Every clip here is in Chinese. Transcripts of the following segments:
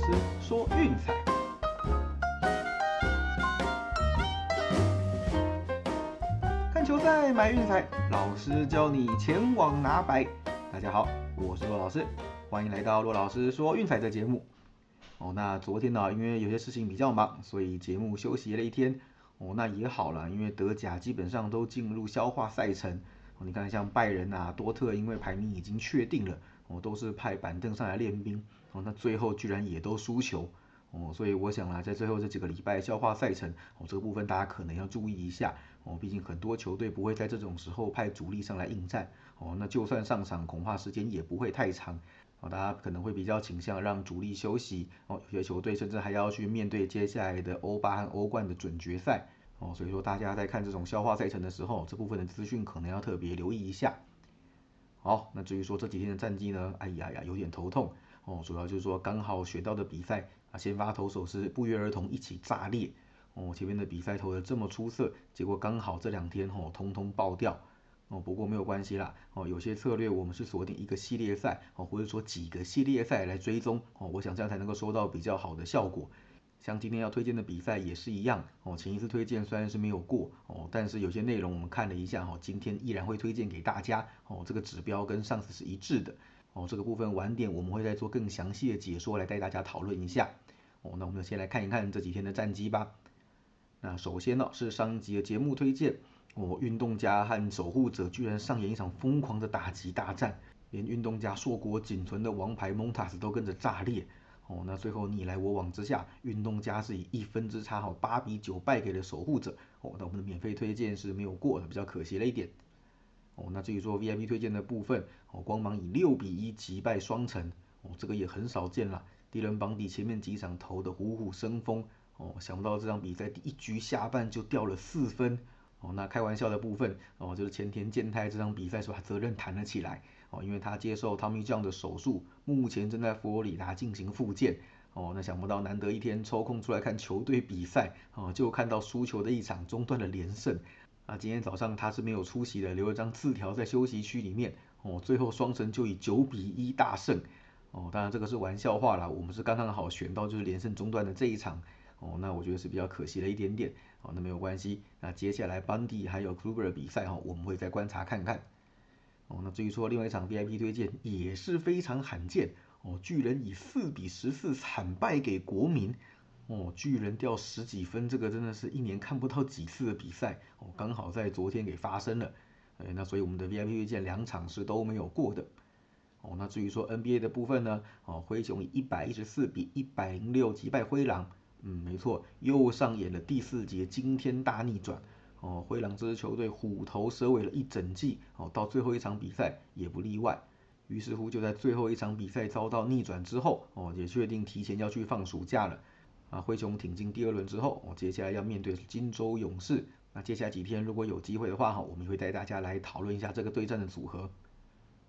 师说运彩，看球赛买运彩，老师教你前往拿白。大家好，我是骆老师，欢迎来到骆老师说运彩的节目。哦，那昨天呢，因为有些事情比较忙，所以节目休息了一天。哦，那也好了，因为德甲基本上都进入消化赛程。哦，你看像拜仁啊、多特，因为排名已经确定了，哦，都是派板凳上来练兵。哦，那最后居然也都输球。哦，所以我想啊，在最后这几个礼拜消化赛程，哦，这个部分大家可能要注意一下。哦，毕竟很多球队不会在这种时候派主力上来应战。哦，那就算上场，恐怕时间也不会太长。哦，大家可能会比较倾向让主力休息。哦，有些球队甚至还要去面对接下来的欧巴和欧冠的准决赛。哦，所以说大家在看这种消化赛程的时候，这部分的资讯可能要特别留意一下。好，那至于说这几天的战绩呢？哎呀呀，有点头痛。哦，主要就是说刚好选到的比赛啊，先发投手是不约而同一起炸裂。哦，前面的比赛投的这么出色，结果刚好这两天哦，通通爆掉。哦，不过没有关系啦。哦，有些策略我们是锁定一个系列赛，哦，或者说几个系列赛来追踪。哦，我想这样才能够收到比较好的效果。像今天要推荐的比赛也是一样。哦，前一次推荐虽然是没有过，哦，但是有些内容我们看了一下，哦，今天依然会推荐给大家。哦，这个指标跟上次是一致的。哦，这个部分晚点我们会再做更详细的解说来带大家讨论一下。哦，那我们就先来看一看这几天的战绩吧。那首先呢是上一集的节目推荐，哦，运动家和守护者居然上演一场疯狂的打击大战，连运动家硕果仅存的王牌蒙塔斯都跟着炸裂。哦，那最后你来我往之下，运动家是以一分之差，哈八比九败给了守护者。哦，那我们的免费推荐是没有过的，比较可惜了一点。哦，那至于说 VIP 推荐的部分，哦，光芒以六比一击败双城，哦，这个也很少见了。敌人邦迪前面几场投的虎虎生风，哦，想不到这场比赛第一局下半就掉了四分，哦，那开玩笑的部分，哦，就是前田健太这场比赛是把责任弹了起来，哦，因为他接受 Tommy John 的手术，目前正在佛罗里达进行复健，哦，那想不到难得一天抽空出来看球队比赛，哦，就看到输球的一场中断了连胜。那今天早上他是没有出席的，留了张字条在休息区里面。哦，最后双城就以九比一大胜。哦，当然这个是玩笑话啦，我们是刚刚好选到就是连胜中断的这一场。哦，那我觉得是比较可惜了一点点。哦，那没有关系。那接下来邦迪还有 Kluber 的比赛哈，我们会再观察看看。哦，那至于说另外一场 VIP 推荐也是非常罕见。哦，巨人以四比十四惨败给国民。哦，巨人掉十几分，这个真的是一年看不到几次的比赛哦，刚好在昨天给发生了，哎，那所以我们的 VIP 推荐两场是都没有过的。哦，那至于说 NBA 的部分呢，哦，灰熊以一百一十四比一百零六击败灰狼，嗯，没错，又上演了第四节惊天大逆转。哦，灰狼这支球队虎头蛇尾了一整季，哦，到最后一场比赛也不例外。于是乎就在最后一场比赛遭到逆转之后，哦，也确定提前要去放暑假了。啊，灰熊挺进第二轮之后，我接下来要面对金州勇士。那接下来几天如果有机会的话，哈，我们会带大家来讨论一下这个对战的组合。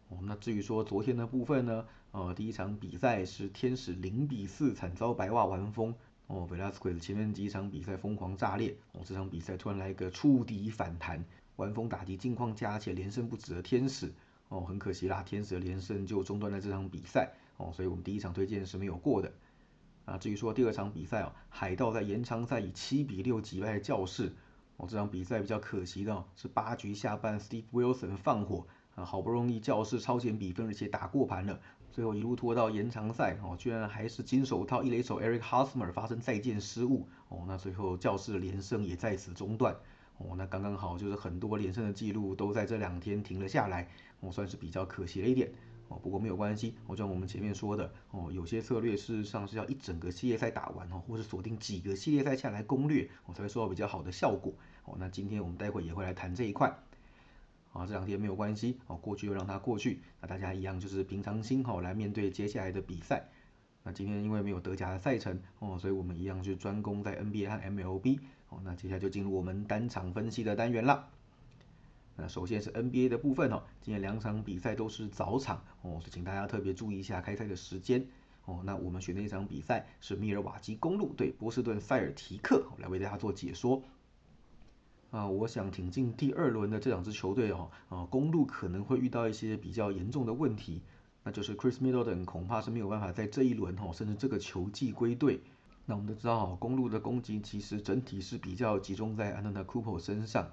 哦，那至于说昨天的部分呢，呃，第一场比赛是天使零比四惨遭白袜完封。哦，Velasquez 前面几场比赛疯狂炸裂，哦，这场比赛突然来一个触底反弹，完封打击近况佳且连胜不止的天使。哦，很可惜啦，天使的连胜就中断了这场比赛。哦，所以我们第一场推荐是没有过的。啊，至于说第二场比赛哦，海盗在延长赛以七比六击败教士。哦，这场比赛比较可惜的是八局下半，Steve Wilson 放火。啊，好不容易教士超前比分，而且打过盘了，最后一路拖到延长赛。哦，居然还是金手套一垒手 Eric Hosmer 发生再见失误。哦，那最后教士的连胜也在此中断。哦，那刚刚好就是很多连胜的记录都在这两天停了下来，哦，算是比较可惜了一点。哦，不过没有关系，就像我们前面说的，哦，有些策略事实上是要一整个系列赛打完哦，或是锁定几个系列赛下来攻略，我才会收到比较好的效果。哦，那今天我们待会也会来谈这一块。啊，这两天没有关系，哦，过去就让它过去。那大家一样就是平常心哈来面对接下来的比赛。那今天因为没有德甲的赛程哦，所以我们一样就专攻在 NBA 和 MLB。哦，那接下来就进入我们单场分析的单元了。那首先是 NBA 的部分哦，今天两场比赛都是早场哦，所以请大家特别注意一下开赛的时间哦。那我们选的一场比赛是密尔瓦基公路对波士顿塞尔提克，来为大家做解说。啊，我想挺进第二轮的这两支球队哦，啊，公路可能会遇到一些比较严重的问题那就是 Chris Middleton 恐怕是没有办法在这一轮哦，甚至这个球季归队。那我们都知道哦，公路的攻击其实整体是比较集中在 Anand Cooper 身上。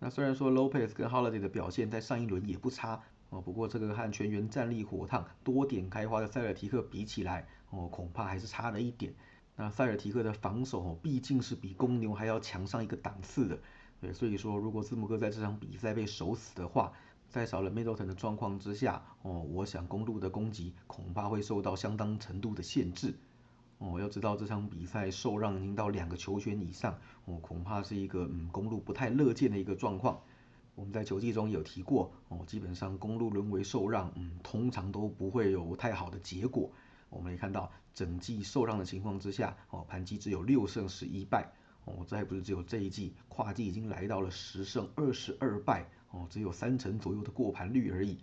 那虽然说 Lopez 跟 Holiday 的表现在上一轮也不差哦，不过这个和全员战力火烫、多点开花的塞尔提克比起来哦，恐怕还是差了一点。那塞尔提克的防守哦，毕竟是比公牛还要强上一个档次的。对，所以说如果字母哥在这场比赛被守死的话，在少了 Middleton 的状况之下哦，我想公路的攻击恐怕会受到相当程度的限制。哦，要知道这场比赛受让已经到两个球权以上，哦，恐怕是一个嗯公路不太乐见的一个状况。我们在球季中有提过，哦，基本上公路沦为受让，嗯，通常都不会有太好的结果。我们也看到整季受让的情况之下，哦，盘击只有六胜十一败，哦，这还不是只有这一季，跨季已经来到了十胜二十二败，哦，只有三成左右的过盘率而已。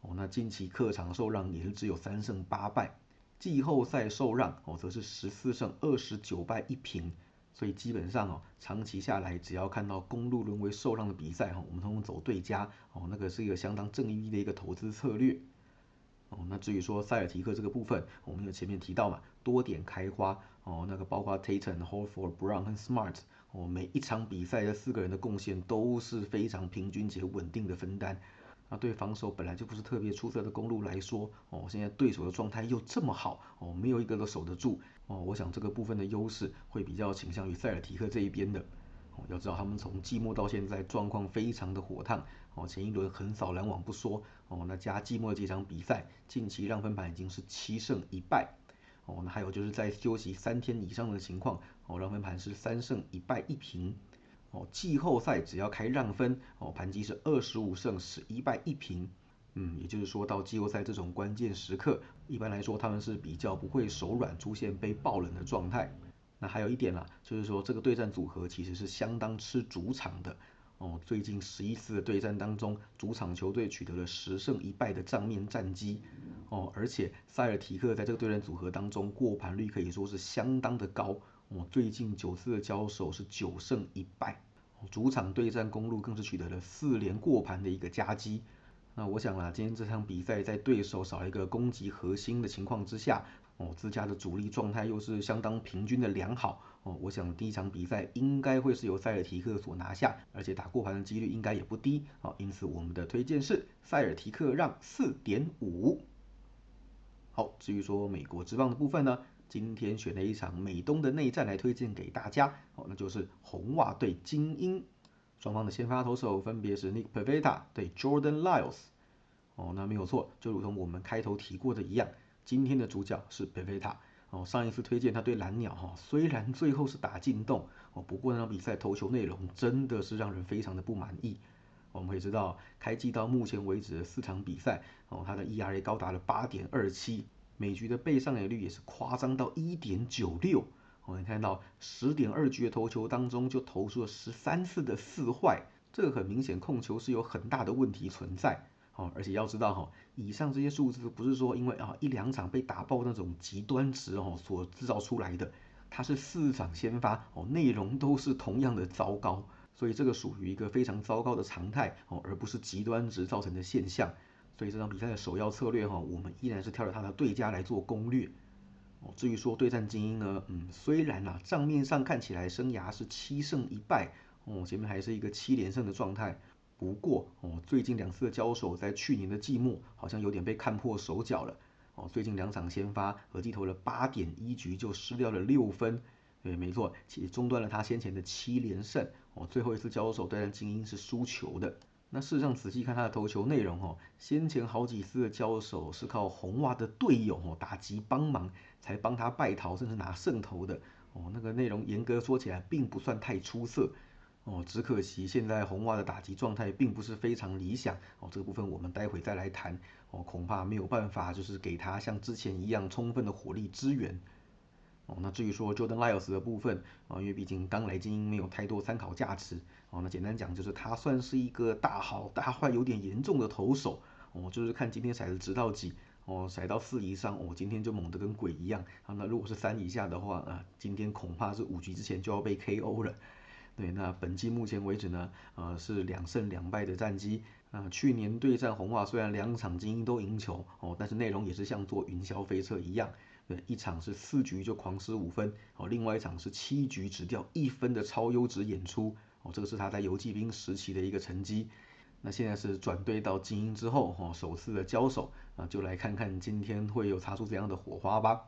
哦，那近期客场受让也是只有三胜八败。季后赛受让哦，则是十四胜二十九败一平，所以基本上哦，长期下来，只要看到公路沦为受让的比赛哈，我们通通走对家哦，那个是一个相当正义的一个投资策略哦。那至于说塞尔提克这个部分，我们有前面提到嘛，多点开花哦，那个包括 Tatum、Horford、Brown 和 Smart 哦，每一场比赛的四个人的贡献都是非常平均且稳定的分担。那对防守本来就不是特别出色的公路来说，哦，现在对手的状态又这么好，哦，没有一个都守得住，哦，我想这个部分的优势会比较倾向于塞尔提克这一边的。哦，要知道他们从季末到现在状况非常的火烫，哦，前一轮横扫篮网不说，哦，那加季末几场比赛，近期让分盘已经是七胜一败，哦，那还有就是在休息三天以上的情况，哦，让分盘是三胜一败一平。哦，季后赛只要开让分，哦，盘击是二十五胜十一败一平，嗯，也就是说到季后赛这种关键时刻，一般来说他们是比较不会手软，出现被爆冷的状态。那还有一点啦，就是说这个对战组合其实是相当吃主场的。哦，最近十一次的对战当中，主场球队取得了十胜一败的账面战绩。哦，而且塞尔提克在这个对战组合当中过盘率可以说是相当的高。哦，最近九次的交手是九胜一败，主场对战公路更是取得了四连过盘的一个佳绩。那我想啦，今天这场比赛在对手少一个攻击核心的情况之下，哦，自家的主力状态又是相当平均的良好，哦，我想第一场比赛应该会是由塞尔提克所拿下，而且打过盘的几率应该也不低，哦，因此我们的推荐是塞尔提克让四点五。好，至于说美国之棒的部分呢？今天选了一场美东的内战来推荐给大家，哦，那就是红袜对精英，双方的先发投手分别是 Nick Pivetta 对 Jordan Lyles，哦，那没有错，就如同我们开头提过的一样，今天的主角是 Pivetta，哦，上一次推荐他对蓝鸟哈，虽然最后是打进洞，哦，不过那场比赛投球内容真的是让人非常的不满意，我们会知道开季到目前为止的四场比赛，哦，他的 ERA 高达了八点二七。每局的被上垒率也是夸张到一点九六，我们看到十点二局的投球当中就投出了十三次的四坏，这个很明显控球是有很大的问题存在，哦，而且要知道哈，以上这些数字不是说因为啊一两场被打爆那种极端值哦所制造出来的，它是四场先发哦内容都是同样的糟糕，所以这个属于一个非常糟糕的常态哦，而不是极端值造成的现象。所以这场比赛的首要策略哈，我们依然是挑着他的对家来做攻略。哦，至于说对战精英呢，嗯，虽然啊账面上看起来生涯是七胜一败，哦，前面还是一个七连胜的状态。不过哦，最近两次的交手在去年的季末好像有点被看破手脚了。哦，最近两场先发合计投了八点一局就失掉了六分。对，没错，其中断了他先前的七连胜。哦，最后一次交手对战精英是输球的。那事实上，仔细看他的投球内容哦，先前好几次的交手是靠红袜的队友哦打击帮忙，才帮他败逃，甚至拿胜投的哦。那个内容严格说起来，并不算太出色哦。只可惜现在红袜的打击状态并不是非常理想哦。这个部分我们待会再来谈哦，恐怕没有办法就是给他像之前一样充分的火力支援。哦，那至于说 Jordan Lyles 的部分啊，因为毕竟刚来精英没有太多参考价值哦，那简单讲就是他算是一个大好大坏有点严重的投手。哦，就是看今天骰子值到几哦，骰到四以上哦，今天就猛得跟鬼一样。啊，那如果是三以下的话啊，今天恐怕是五局之前就要被 KO 了。对，那本季目前为止呢，呃是两胜两败的战绩。啊，去年对战红袜，虽然两场精英都赢球哦，但是内容也是像坐云霄飞车一样，对，一场是四局就狂失五分哦，另外一场是七局只掉一分的超优质演出哦，这个是他在游击兵时期的一个成绩。那现在是转队到精英之后哈，首次的交手啊，就来看看今天会有擦出怎样的火花吧。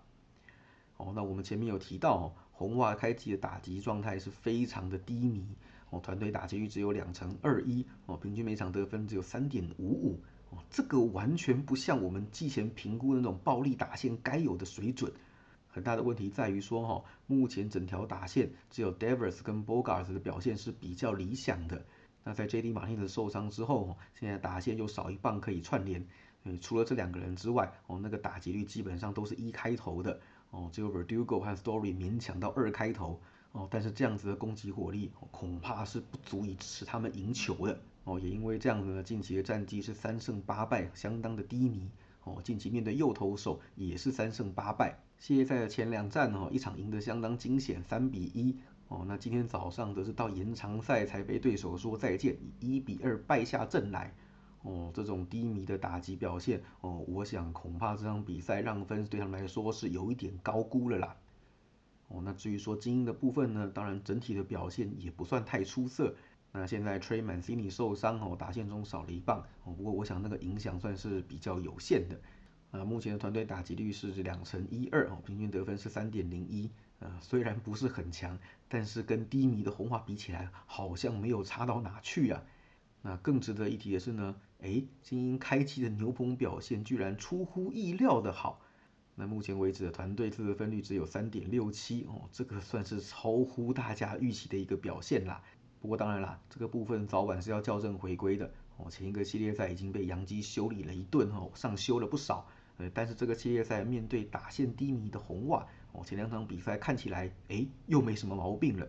哦，那我们前面有提到，红袜开季的打击状态是非常的低迷。哦，团队打击率只有两成二一，哦，平均每场得分只有三点五五，哦，这个完全不像我们季前评估那种暴力打线该有的水准。很大的问题在于说，哈，目前整条打线只有 Devers 跟 Bogarts 的表现是比较理想的。那在 J.D. 马丁的受伤之后，现在打线又少一棒可以串联，除了这两个人之外，哦，那个打击率基本上都是一开头的，哦，只有 Verdugo 和 Story 勉强到二开头。哦，但是这样子的攻击火力恐怕是不足以支持他们赢球的哦。也因为这样子呢，近期的战绩是三胜八败，相当的低迷哦。近期面对右投手也是三胜八败。系列赛的前两战哦，一场赢得相当惊险，三比一哦。那今天早上则是到延长赛才被对手说再见，以一比二败下阵来哦。这种低迷的打击表现哦，我想恐怕这场比赛让分对他们来说是有一点高估了啦。哦，那至于说精英的部分呢，当然整体的表现也不算太出色。那现在 Trey Mancini 受伤哦，打线中少了一棒哦，不过我想那个影响算是比较有限的。啊，目前的团队打击率是两成一二哦，平均得分是三点零一。呃，虽然不是很强，但是跟低迷的红花比起来，好像没有差到哪去啊。那更值得一提的是呢，哎，精英开机的牛棚表现居然出乎意料的好。那目前为止的团队自得分率只有三点六七哦，这个算是超乎大家预期的一个表现啦。不过当然啦，这个部分早晚是要校正回归的哦。前一个系列赛已经被杨基修理了一顿哦，上修了不少。呃，但是这个系列赛面对打线低迷的红袜哦，前两场比赛看起来哎又没什么毛病了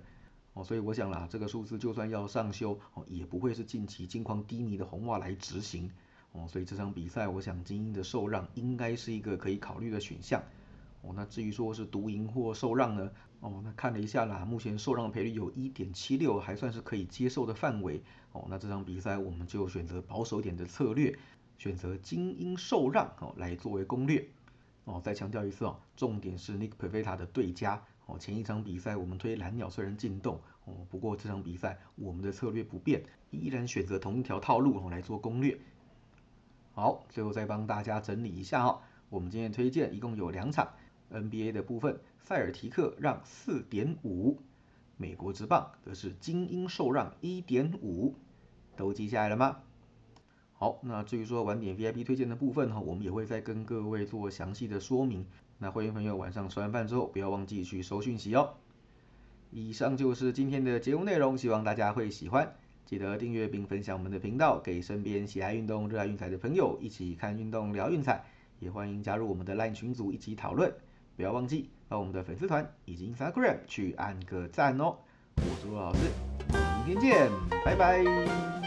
哦，所以我想啦，这个数字就算要上修哦，也不会是近期近况低迷的红袜来执行。哦，所以这场比赛，我想精英的受让应该是一个可以考虑的选项。哦，那至于说是独赢或受让呢？哦，那看了一下啦，目前受让赔率有一点七六还算是可以接受的范围。哦，那这场比赛我们就选择保守点的策略，选择精英受让哦来作为攻略。哦，再强调一次哦，重点是 Nick Pivetta 的对家。哦，前一场比赛我们推蓝鸟虽然进洞，哦，不过这场比赛我们的策略不变，依然选择同一条套路哦来做攻略。好，最后再帮大家整理一下哈，我们今天推荐一共有两场 NBA 的部分，塞尔提克让四点五，美国之棒则是精英受让一点五，都记下来了吗？好，那至于说晚点 VIP 推荐的部分哈，我们也会再跟各位做详细的说明。那会员朋友晚上吃完饭之后，不要忘记去收讯息哦。以上就是今天的节目内容，希望大家会喜欢。记得订阅并分享我们的频道，给身边喜爱运动、热爱运彩的朋友一起看运动、聊运彩。也欢迎加入我们的 LINE 群组一起讨论。不要忘记到我们的粉丝团以及 Instagram 去按个赞哦。我是陆老师，明天见，拜拜。